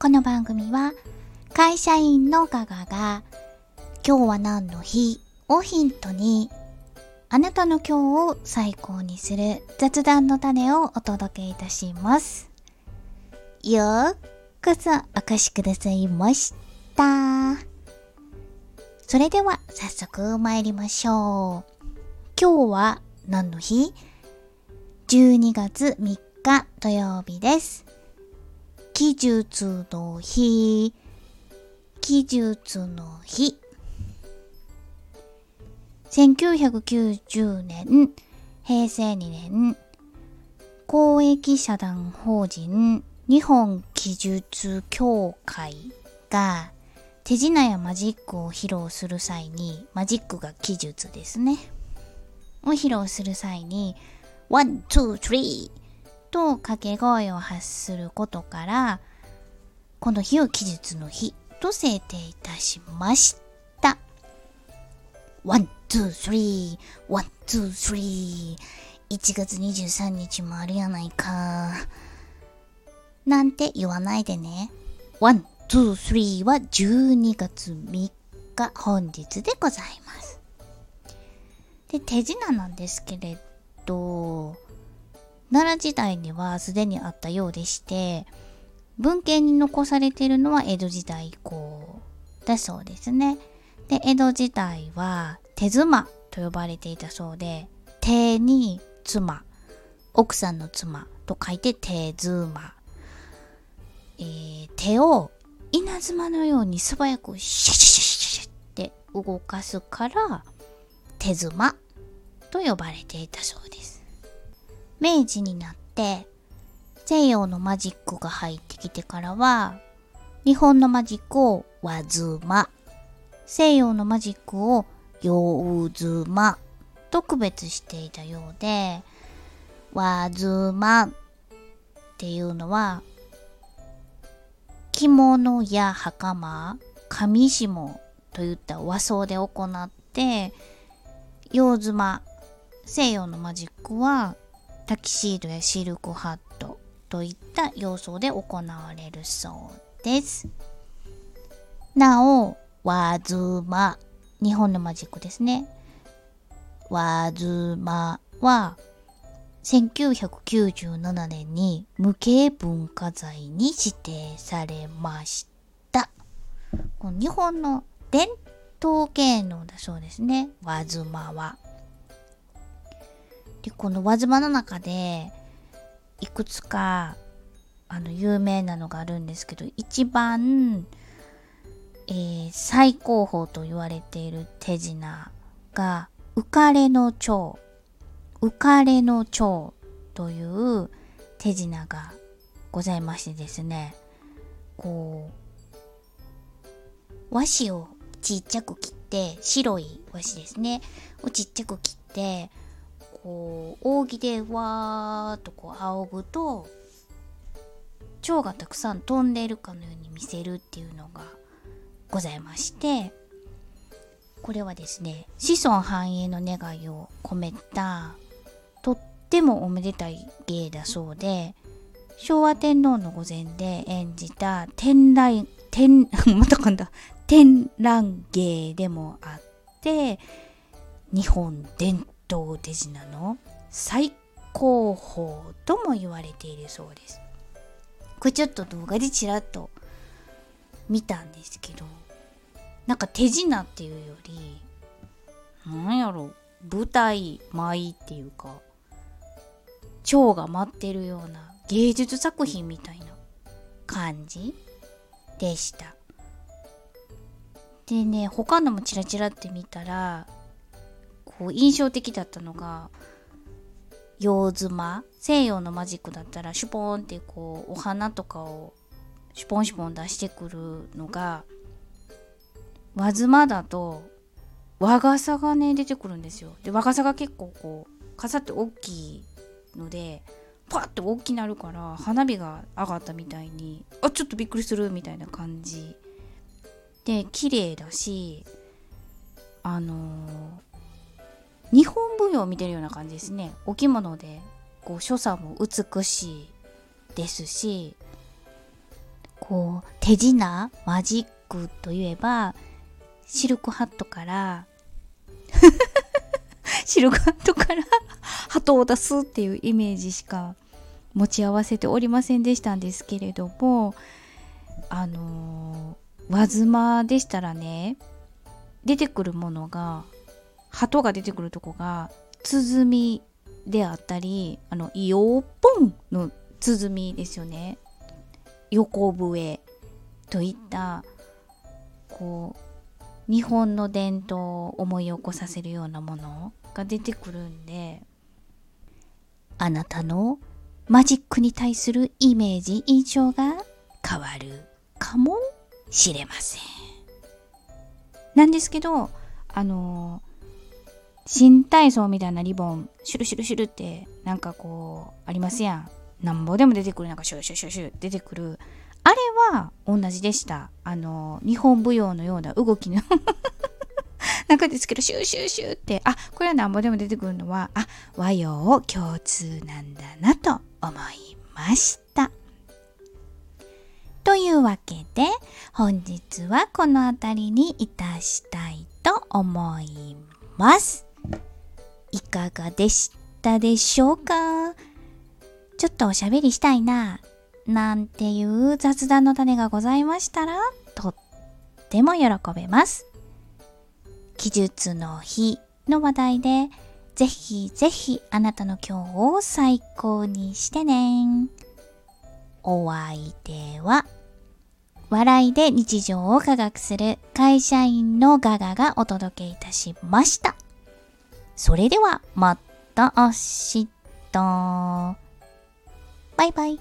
この番組は会社員のガガが今日は何の日をヒントにあなたの今日を最高にする雑談の種をお届けいたします。ようこそお越しくださいました。それでは早速参りましょう。今日は何の日 ?12 月3日土曜日です。記述の日、記述の日。1990年、平成2年、公益社団法人。日本記述協会が。手品やマジックを披露する際に、マジックが記述ですね。を披露する際に、ワン、ツー、スリー。と掛け声を発することから、この日を奇術の日と制定いたしました。ワン、ツー、スリー、ワン、ツー、スリー。1月23日もあるやないか。なんて言わないでね。ワン、ツー、スリーは12月3日本日でございます。で、手品なんですけれど、奈良時代にはすでにあったようでして、文献に残されているのは江戸時代以降だそうですね。で、江戸時代は手妻と呼ばれていたそうで、手に妻、奥さんの妻と書いて手妻。えー手を稲妻のように素早くシャシャシャシャシャって動かすから手妻と呼ばれていたそうです。明治になって西洋のマジックが入ってきてからは日本のマジックを和妻。西洋のマジックを洋妻。と区別していたようで和妻。っていうのは着物や袴。上下といった和装で行って洋妻。西洋のマジックはタキシードやシルクハットといった要素で行われるそうです。なお、和妻、日本のマジックですね。和妻は1997年に無形文化財に指定されました。日本の伝統芸能だそうですね。和妻は。で、この輪妻の中で、いくつか、あの、有名なのがあるんですけど、一番、えー最高峰と言われている手品が、浮かれの蝶。浮かれの蝶という手品がございましてですね、こう、和紙をちっちゃく切って、白い和紙ですね、をちっちゃく切って、こう扇でわーっとこう仰ぐと蝶がたくさん飛んでいるかのように見せるっていうのがございましてこれはですね子孫繁栄の願いを込めたとってもおめでたい芸だそうで昭和天皇の御前で演じた天来天 また噛んだ天覧芸でもあって日本伝統手品の最高峰とも言われているそうです。これちょっと動画でちらっと見たんですけどなんか手品っていうよりなんやろ舞台舞っていうか蝶が舞ってるような芸術作品みたいな感じでした。でね他のもチラチラって見たらこう印象的だったのが洋妻。西洋のマジックだったらシュポーンってこうお花とかをシュポンシュポン出してくるのが和妻だと和傘がね出てくるんですよ。で和傘が結構こう傘って大きいのでパッて大きなるから花火が上がったみたいにあちょっとびっくりするみたいな感じ。で綺麗だしあの日本舞踊を見てるような感じですね。お着物でこう所作も美しいですしこう、手品、マジックといえば、シルクハットから シルクハットから鳩を出すっていうイメージしか持ち合わせておりませんでしたんですけれどもあのー、輪妻でしたらね出てくるものが鳩が出てくるとこが鼓であったりあのイオポンの鼓ですよね。横笛といったこう日本の伝統を思い起こさせるようなものが出てくるんであなたのマジックに対するイメージ印象が変わるかもしれません。なんですけどあの新体操みたいなリボンシュルシュルシュルってなんかこうありますやん。なんぼでも出てくるなんかシュルシュルシュルシュル出てくる。あれは同じでした。あの日本舞踊のような動きの。なんかですけどシューシューシューって。あこれはなんぼでも出てくるのはあ和洋共通なんだなと思いました。というわけで本日はこの辺りにいたしたいと思います。いかがでしたでしょうか？ちょっとおしゃべりしたいななんていう雑談の種がございましたら、とっても喜べます。記述の日の話題で、ぜひぜひあなたの今日を最高にしてね。お相手は、笑いで日常を科学する会社員のガガがお届けいたしました。それでは、また明日。バイバイ。